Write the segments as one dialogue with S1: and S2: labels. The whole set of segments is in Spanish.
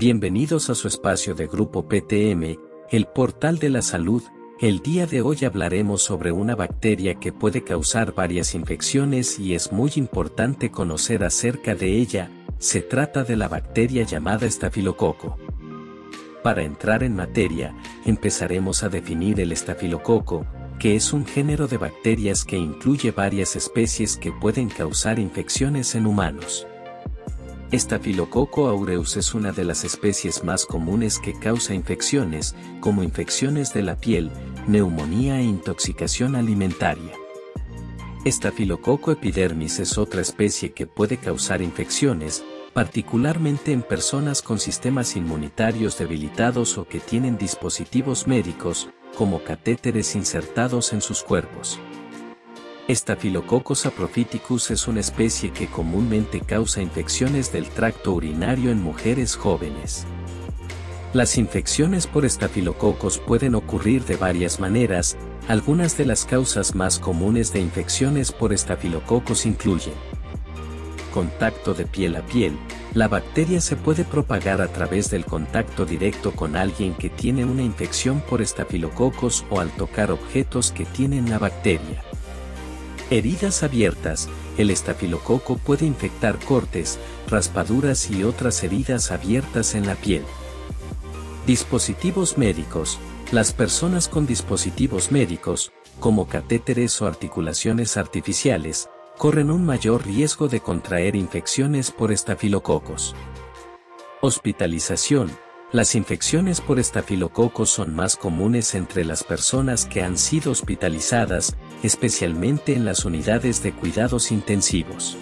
S1: Bienvenidos a su espacio de Grupo PTM, el portal de la salud. El día de hoy hablaremos sobre una bacteria que puede causar varias infecciones y es muy importante conocer acerca de ella, se trata de la bacteria llamada estafilococo. Para entrar en materia, empezaremos a definir el estafilococo, que es un género de bacterias que incluye varias especies que pueden causar infecciones en humanos. Estafilococo aureus es una de las especies más comunes que causa infecciones, como infecciones de la piel, neumonía e intoxicación alimentaria. Estafilococo epidermis es otra especie que puede causar infecciones, particularmente en personas con sistemas inmunitarios debilitados o que tienen dispositivos médicos, como catéteres insertados en sus cuerpos. Staphylococcus saprophyticus es una especie que comúnmente causa infecciones del tracto urinario en mujeres jóvenes. Las infecciones por estafilococos pueden ocurrir de varias maneras, algunas de las causas más comunes de infecciones por estafilococos incluyen contacto de piel a piel, la bacteria se puede propagar a través del contacto directo con alguien que tiene una infección por estafilococos o al tocar objetos que tienen la bacteria. Heridas abiertas, el estafilococo puede infectar cortes, raspaduras y otras heridas abiertas en la piel. Dispositivos médicos, las personas con dispositivos médicos, como catéteres o articulaciones artificiales, corren un mayor riesgo de contraer infecciones por estafilococos. Hospitalización. Las infecciones por estafilococos son más comunes entre las personas que han sido hospitalizadas, especialmente en las unidades de cuidados intensivos.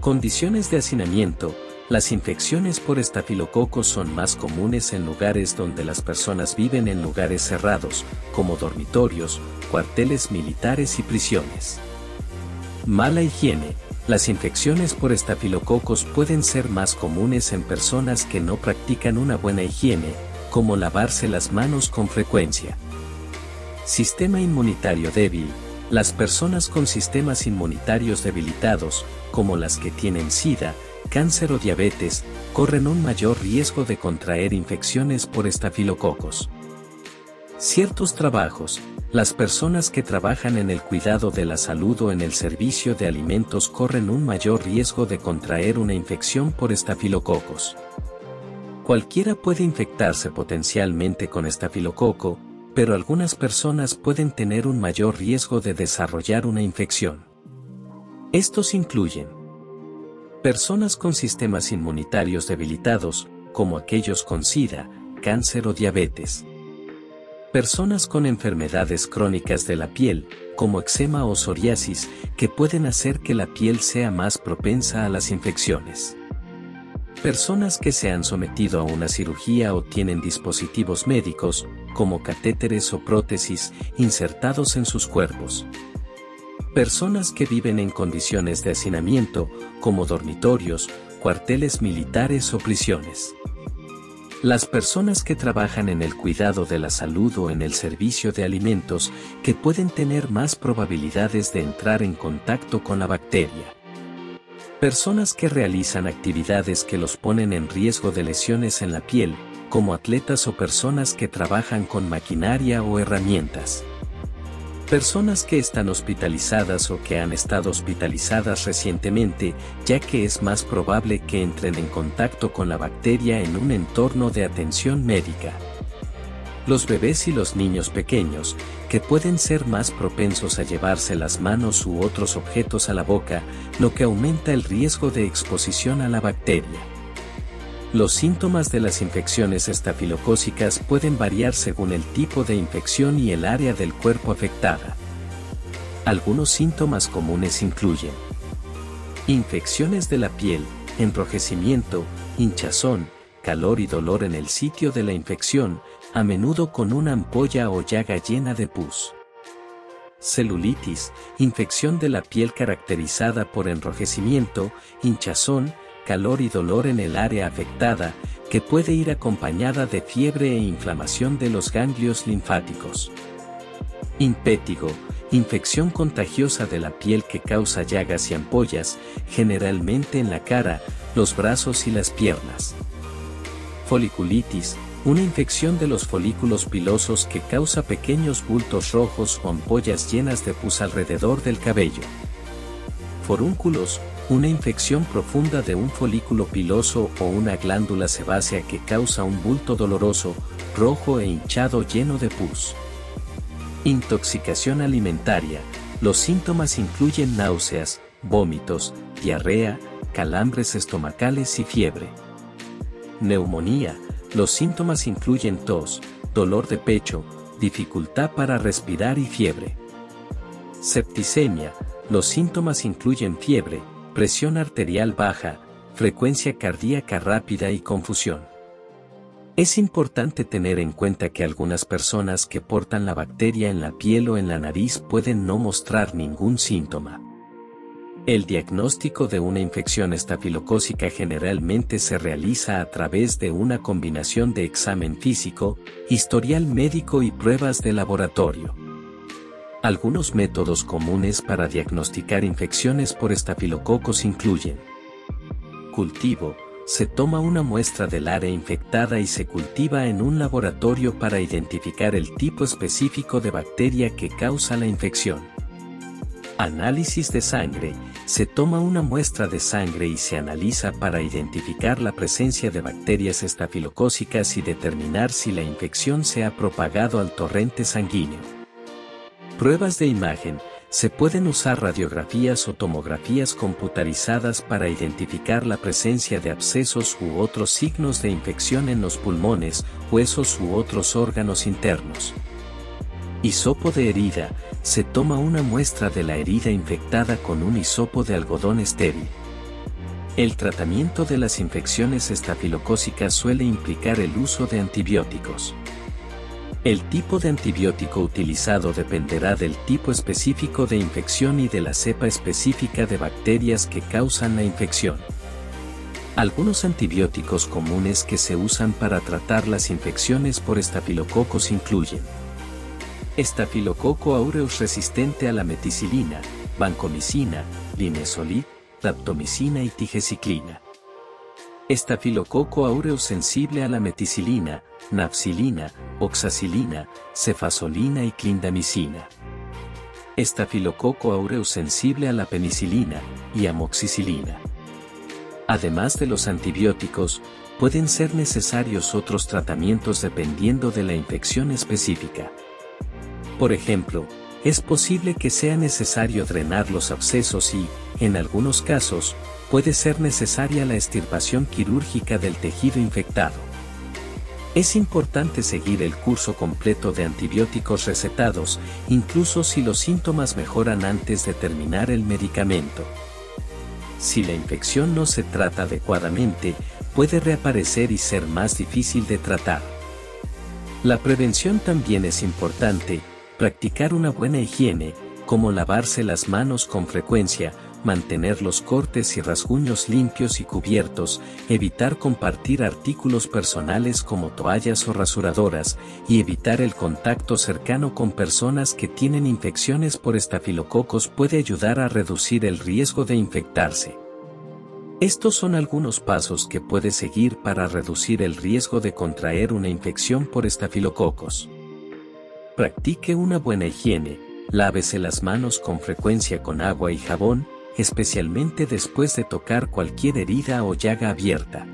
S1: Condiciones de hacinamiento. Las infecciones por estafilococos son más comunes en lugares donde las personas viven en lugares cerrados, como dormitorios, cuarteles militares y prisiones. Mala higiene. Las infecciones por estafilococos pueden ser más comunes en personas que no practican una buena higiene, como lavarse las manos con frecuencia. Sistema inmunitario débil. Las personas con sistemas inmunitarios debilitados, como las que tienen SIDA, cáncer o diabetes, corren un mayor riesgo de contraer infecciones por estafilococos. Ciertos trabajos, las personas que trabajan en el cuidado de la salud o en el servicio de alimentos corren un mayor riesgo de contraer una infección por estafilococos. Cualquiera puede infectarse potencialmente con estafilococo, pero algunas personas pueden tener un mayor riesgo de desarrollar una infección. Estos incluyen personas con sistemas inmunitarios debilitados, como aquellos con SIDA, cáncer o diabetes Personas con enfermedades crónicas de la piel, como eczema o psoriasis, que pueden hacer que la piel sea más propensa a las infecciones. Personas que se han sometido a una cirugía o tienen dispositivos médicos, como catéteres o prótesis, insertados en sus cuerpos. Personas que viven en condiciones de hacinamiento, como dormitorios, cuarteles militares o prisiones. Las personas que trabajan en el cuidado de la salud o en el servicio de alimentos que pueden tener más probabilidades de entrar en contacto con la bacteria. Personas que realizan actividades que los ponen en riesgo de lesiones en la piel, como atletas o personas que trabajan con maquinaria o herramientas. Personas que están hospitalizadas o que han estado hospitalizadas recientemente, ya que es más probable que entren en contacto con la bacteria en un entorno de atención médica. Los bebés y los niños pequeños, que pueden ser más propensos a llevarse las manos u otros objetos a la boca, lo que aumenta el riesgo de exposición a la bacteria. Los síntomas de las infecciones estafilocócicas pueden variar según el tipo de infección y el área del cuerpo afectada. Algunos síntomas comunes incluyen infecciones de la piel, enrojecimiento, hinchazón, calor y dolor en el sitio de la infección, a menudo con una ampolla o llaga llena de pus. Celulitis, infección de la piel caracterizada por enrojecimiento, hinchazón, calor y dolor en el área afectada, que puede ir acompañada de fiebre e inflamación de los ganglios linfáticos. Impétigo, infección contagiosa de la piel que causa llagas y ampollas, generalmente en la cara, los brazos y las piernas. Foliculitis, una infección de los folículos pilosos que causa pequeños bultos rojos o ampollas llenas de pus alrededor del cabello. Forúnculos, una infección profunda de un folículo piloso o una glándula sebácea que causa un bulto doloroso, rojo e hinchado lleno de pus. Intoxicación alimentaria. Los síntomas incluyen náuseas, vómitos, diarrea, calambres estomacales y fiebre. Neumonía. Los síntomas incluyen tos, dolor de pecho, dificultad para respirar y fiebre. Septicemia. Los síntomas incluyen fiebre, presión arterial baja, frecuencia cardíaca rápida y confusión. Es importante tener en cuenta que algunas personas que portan la bacteria en la piel o en la nariz pueden no mostrar ningún síntoma. El diagnóstico de una infección estafilocócica generalmente se realiza a través de una combinación de examen físico, historial médico y pruebas de laboratorio. Algunos métodos comunes para diagnosticar infecciones por estafilococos incluyen cultivo, se toma una muestra del área infectada y se cultiva en un laboratorio para identificar el tipo específico de bacteria que causa la infección. Análisis de sangre, se toma una muestra de sangre y se analiza para identificar la presencia de bacterias estafilocócicas y determinar si la infección se ha propagado al torrente sanguíneo. Pruebas de imagen. Se pueden usar radiografías o tomografías computarizadas para identificar la presencia de abscesos u otros signos de infección en los pulmones, huesos u otros órganos internos. Hisopo de herida. Se toma una muestra de la herida infectada con un hisopo de algodón estéril. El tratamiento de las infecciones estafilocócicas suele implicar el uso de antibióticos. El tipo de antibiótico utilizado dependerá del tipo específico de infección y de la cepa específica de bacterias que causan la infección. Algunos antibióticos comunes que se usan para tratar las infecciones por estafilococos incluyen Estafilococo aureus resistente a la meticilina, vancomicina, linezolid, raptomicina y tigeciclina. Estafilococo aureus sensible a la meticilina, nafcilina, oxacilina, cefasolina y clindamicina. Estafilococo aureus sensible a la penicilina y amoxicilina. Además de los antibióticos, pueden ser necesarios otros tratamientos dependiendo de la infección específica. Por ejemplo, es posible que sea necesario drenar los abscesos y, en algunos casos, puede ser necesaria la extirpación quirúrgica del tejido infectado. Es importante seguir el curso completo de antibióticos recetados, incluso si los síntomas mejoran antes de terminar el medicamento. Si la infección no se trata adecuadamente, puede reaparecer y ser más difícil de tratar. La prevención también es importante, practicar una buena higiene, como lavarse las manos con frecuencia, mantener los cortes y rasguños limpios y cubiertos, evitar compartir artículos personales como toallas o rasuradoras, y evitar el contacto cercano con personas que tienen infecciones por estafilococos puede ayudar a reducir el riesgo de infectarse. Estos son algunos pasos que puede seguir para reducir el riesgo de contraer una infección por estafilococos. Practique una buena higiene, lávese las manos con frecuencia con agua y jabón, especialmente después de tocar cualquier herida o llaga abierta.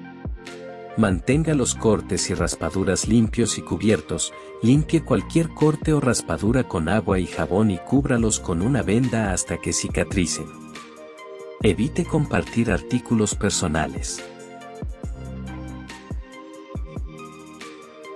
S1: Mantenga los cortes y raspaduras limpios y cubiertos, limpie cualquier corte o raspadura con agua y jabón y cúbralos con una venda hasta que cicatricen. Evite compartir artículos personales.